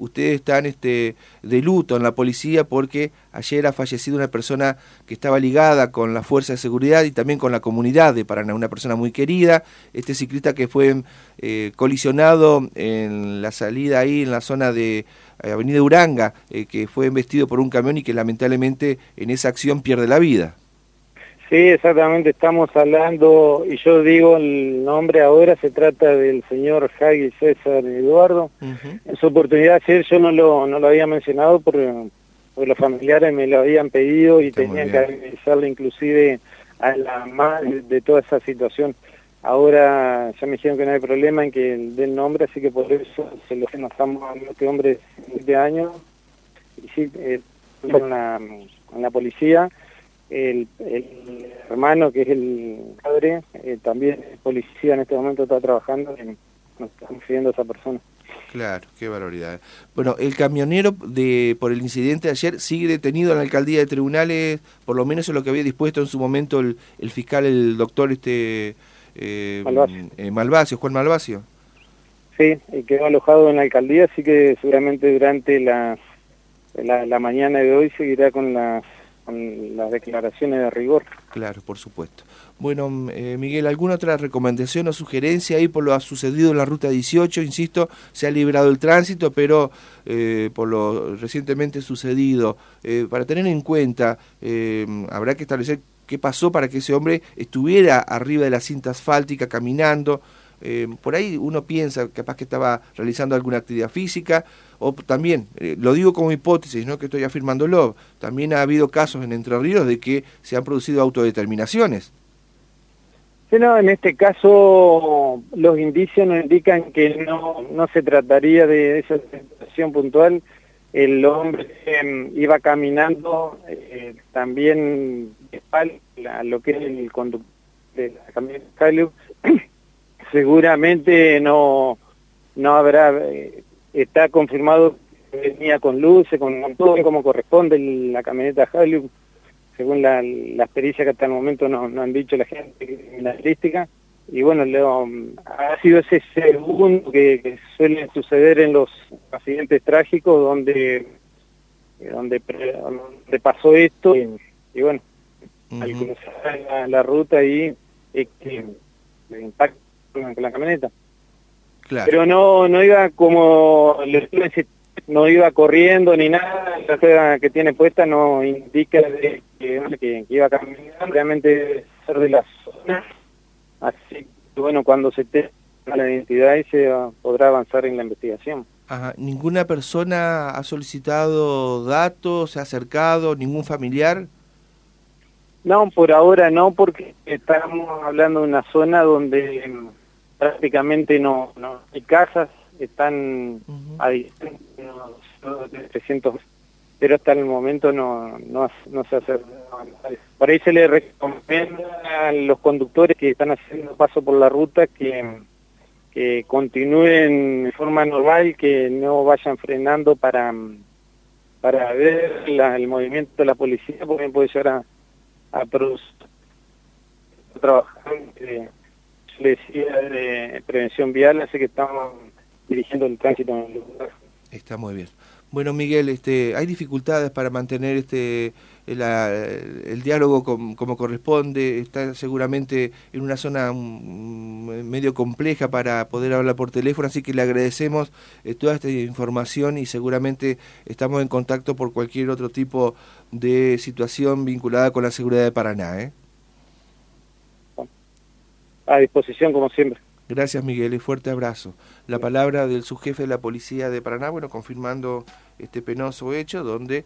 ustedes están este, de luto en la policía porque ayer ha fallecido una persona que estaba ligada con la fuerza de seguridad y también con la comunidad de Paraná, una persona muy querida, este ciclista que fue eh, colisionado en la salida ahí en la zona de eh, Avenida Uranga, eh, que fue embestido por un camión y que lamentablemente en esa acción pierde la vida. Sí, exactamente, estamos hablando, y yo digo el nombre ahora, se trata del señor Jagui César Eduardo. En su oportunidad ayer yo no lo, no lo había mencionado porque, los familiares me lo habían pedido y tenían que avisarle inclusive a la madre de toda esa situación. Ahora ya me dijeron que no hay problema en que den nombre, así que por eso se lo nos estamos hablando este hombre de años, y sí, eh, en, la, en la policía el, hermano, que es el padre, eh, también es policía en este momento, está trabajando y nos estamos pidiendo a esa persona. Claro, qué valoridad. Bueno, el camionero de por el incidente de ayer sigue detenido en la alcaldía de tribunales, por lo menos es lo que había dispuesto en su momento el, fiscal, el doctor este eh, Malvacio. Juan Malvacio. Sí, y quedó alojado en la alcaldía, así que seguramente durante la, la mañana de hoy seguirá con las las declaraciones de rigor. Claro, por supuesto. Bueno, eh, Miguel, ¿alguna otra recomendación o sugerencia ahí por lo ha sucedido en la ruta 18? Insisto, se ha liberado el tránsito, pero eh, por lo recientemente sucedido, eh, para tener en cuenta, habrá que establecer qué pasó para que ese hombre estuviera arriba de la cinta asfáltica caminando. Eh, por ahí uno piensa capaz que estaba realizando alguna actividad física, o también, eh, lo digo como hipótesis, no que estoy afirmándolo, también ha habido casos en Entre Ríos de que se han producido autodeterminaciones. Sí, en este caso los indicios nos indican que no, no se trataría de esa situación puntual. El hombre em, iba caminando eh, también a lo que es el conductor de la camioneta seguramente no, no habrá, eh, está confirmado que venía con luces, con todo como corresponde la camioneta Hilux, según la, la experiencia que hasta el momento nos no han dicho la gente criminalística. Y bueno, ha sido ese segundo que, suele suceder en los accidentes trágicos donde donde, pasó esto y, bueno, al cruzar la, ruta ahí es que el impacto con la camioneta. Pero no, no iba como, no iba corriendo ni nada, la rueda que tiene puesta no indica que, que, iba caminando, realmente ser de la zona, así que bueno, cuando se tenga la identidad y se podrá avanzar en la investigación. Ajá. ¿Ninguna persona ha solicitado datos, se ha acercado, ningún familiar? No, por ahora no, porque estamos hablando de una zona donde prácticamente no, no hay casas, están a distancia, de 300, pero hasta el momento no, no, no se hace. Por ahí se le recomienda a los conductores que están haciendo paso por la ruta que, que continúen de forma normal, que no vayan frenando para, para ver el movimiento de la policía, porque puede llegar a, a producir trabajando decía de prevención vial, así que estamos dirigiendo el tránsito en el lugar. Está muy bien. Bueno, Miguel, este, ¿hay dificultades para mantener este el diálogo como corresponde? Está seguramente en una zona mm, medio compleja para poder hablar por teléfono, así que le agradecemos eh, toda esta información y seguramente estamos en contacto por cualquier otro tipo de situación vinculada con la seguridad de Paraná. ¿eh? A disposición como siempre. Gracias Miguel y fuerte abrazo. La palabra del subjefe de la policía de Paraná, bueno, confirmando este penoso hecho donde